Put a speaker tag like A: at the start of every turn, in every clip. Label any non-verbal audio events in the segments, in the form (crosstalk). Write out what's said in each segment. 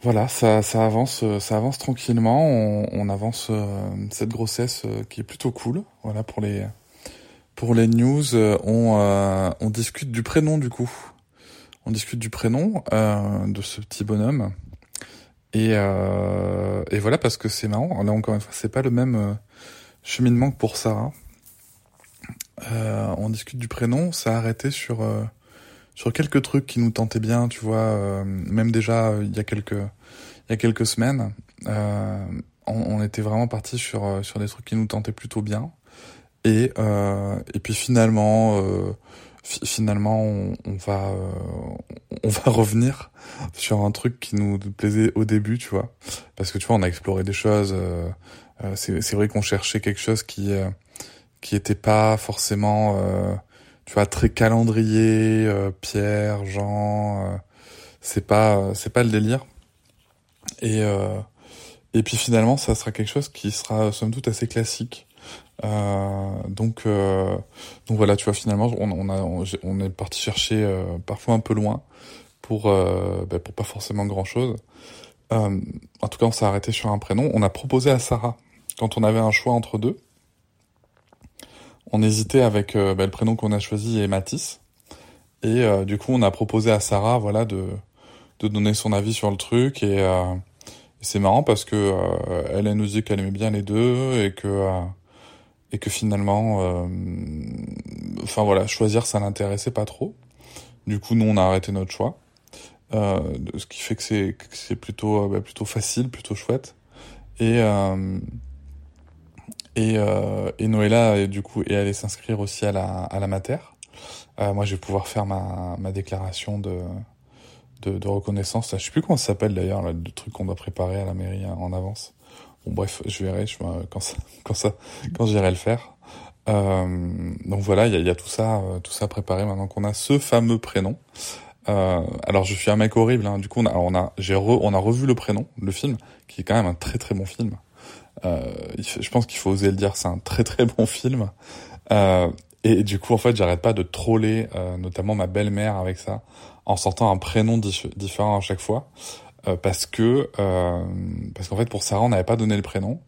A: voilà, ça, ça avance, ça avance tranquillement. On, avance euh, cette grossesse euh, qui est plutôt cool. Voilà pour les pour les news. on on discute du prénom du coup. On discute du prénom de ce petit bonhomme. Et et voilà parce que c'est marrant. Là encore une fois, c'est pas le même cheminement que pour Sarah. on discute du prénom. Ça a arrêté sur sur quelques trucs qui nous tentaient bien, tu vois, euh, même déjà euh, il y a quelques il y a quelques semaines, euh, on, était vraiment parti sur sur des trucs qui nous tentaient plutôt bien, et et puis finalement finalement on, va on va (laughs) revenir sur un truc qui nous plaisait au début, tu vois, parce que tu vois on a exploré des choses, c'est c'est vrai qu'on cherchait quelque chose qui qui était pas forcément tu vois très calendrier euh, Pierre Jean euh, c'est pas euh, c'est pas le délire. Et et puis finalement ça sera quelque chose qui sera somme toute assez classique. Donc donc voilà tu vois finalement on, on a on, est parti chercher parfois un peu loin pour ben, pour pas forcément grand chose en tout cas on s'est arrêté sur un prénom. On a proposé à Sarah quand on avait un choix entre deux on hésitait avec euh, bah, le prénom qu'on a choisi et Mathis. Et euh, du coup, on a proposé à Sarah, voilà, de de donner son avis sur le truc. Et, euh, c'est marrant parce que elle, elle nous dit qu'elle aimait bien les deux et que et que finalement, enfin voilà, choisir ça l'intéressait pas trop. Du coup, nous, on a arrêté notre choix. ce qui fait que c'est c'est plutôt bah, plutôt facile, plutôt chouette. Et et, euh, et Noëlla, du coup, est allée s'inscrire aussi à la, à la mater. Euh, moi, je vais pouvoir faire ma, ma déclaration de, de, de reconnaissance. Je sais plus comment ça s'appelle d'ailleurs, le truc qu'on doit préparer à la mairie hein, en avance. Bon, bref, je verrai je, quand ça, (laughs) quand ça, quand j'irai le faire. Euh, donc voilà, il y a, y a, tout ça, euh, tout ça préparé maintenant qu'on a ce fameux prénom. Euh, alors je suis un mec horrible. Hein. Du coup, on a, on a, j'ai on a revu le prénom, le film, qui est quand même un très très bon film. Euh, je pense qu'il faut oser le dire, c'est un très très bon film. Euh, et du coup, en fait, j'arrête pas de troller, euh, notamment ma belle-mère avec ça, en sortant un prénom différent à chaque fois, euh, parce que euh, parce qu'en fait, pour Sarah, on n'avait pas donné le prénom.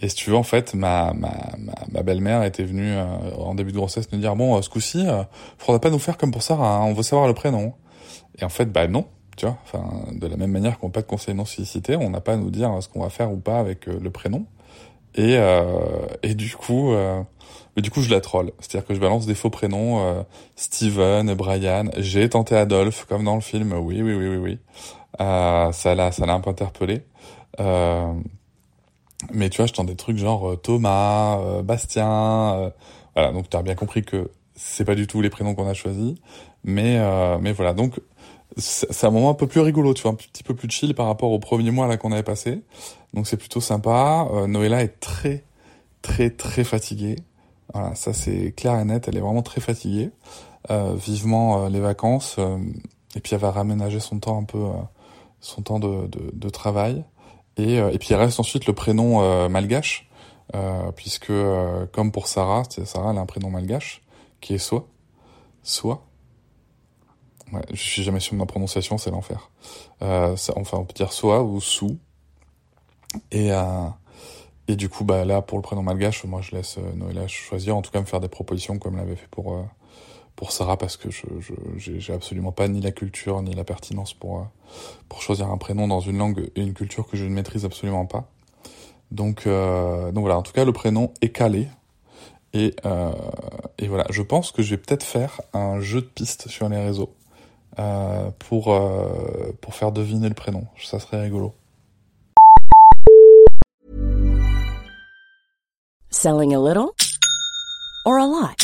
A: Et si tu veux, en fait, ma ma ma, belle-mère était venue en début de grossesse nous dire bon, ce coup-ci, faudra pas nous faire comme pour Sarah, hein, on veut savoir le prénom. Et en fait, bah non, tu vois. Enfin, de la même manière qu'on n'a pas de conseil non sollicité, on n'a pas à nous dire ce qu'on va faire ou pas avec le prénom. Et, euh, et du coup, euh, mais du coup, je la troll. C'est-à-dire que je balance des faux prénoms, euh, Steven, Brian. J'ai tenté Adolphe, comme dans le film. Oui, oui, oui, oui, oui. Euh, ça l'a, ça l'a un peu interpellé. Euh, mais tu vois, je tente des trucs genre euh, Thomas, Bastien. voilà, donc tu as bien compris que c'est pas du tout les prénoms qu'on a choisis. Mais, mais voilà, donc c'est un moment un peu plus rigolo, tu vois, un petit peu plus chill par rapport au premier mois là qu'on avait passé. Donc c'est plutôt sympa. Euh, Noëlla est très très très fatiguée. Voilà, ça c'est clair et net. Elle est vraiment très fatiguée. Euh, vivement euh, les vacances. Euh, et puis elle va raménager son temps un peu, son temps de, de, de travail. Et, et puis il reste ensuite le prénom malgache, puisque comme pour Sarah, Sarah elle a un prénom malgache qui est Soa. Soa. Ouais, je suis jamais sûr de ma prononciation, c'est l'enfer. Euh, enfin, on peut dire Soa ou Sou. Et, euh, du coup, bah, là, pour le prénom malgache, moi, je laisse euh, Noëlla choisir, en tout cas me faire des propositions comme l'avait fait pour, Sarah, parce que je j'ai absolument pas ni la culture ni la pertinence pour, pour choisir un prénom dans une langue et une culture que je ne maîtrise absolument pas. Donc, donc voilà, en tout cas, le prénom est calé. Et, et voilà, je pense que je vais peut-être faire un jeu de pistes sur les réseaux euh, pour, euh, pour faire deviner le prénom. Ça serait rigolo.
B: Selling a little or a lot?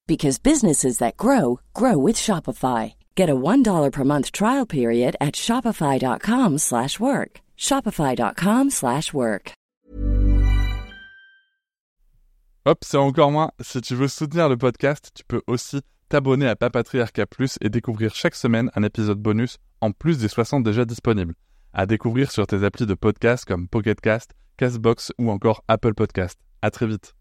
B: because businesses that grow grow with Shopify. Get a $1 per month trial period at shopify.com/work. shopify.com/work.
A: Hop, c'est encore moins. Si tu veux soutenir le podcast, tu peux aussi t'abonner à Papatriarca Plus et découvrir chaque semaine un épisode bonus en plus des 60 déjà disponibles. À découvrir sur tes applis de podcast comme Pocketcast, Castbox ou encore Apple Podcast. À très vite.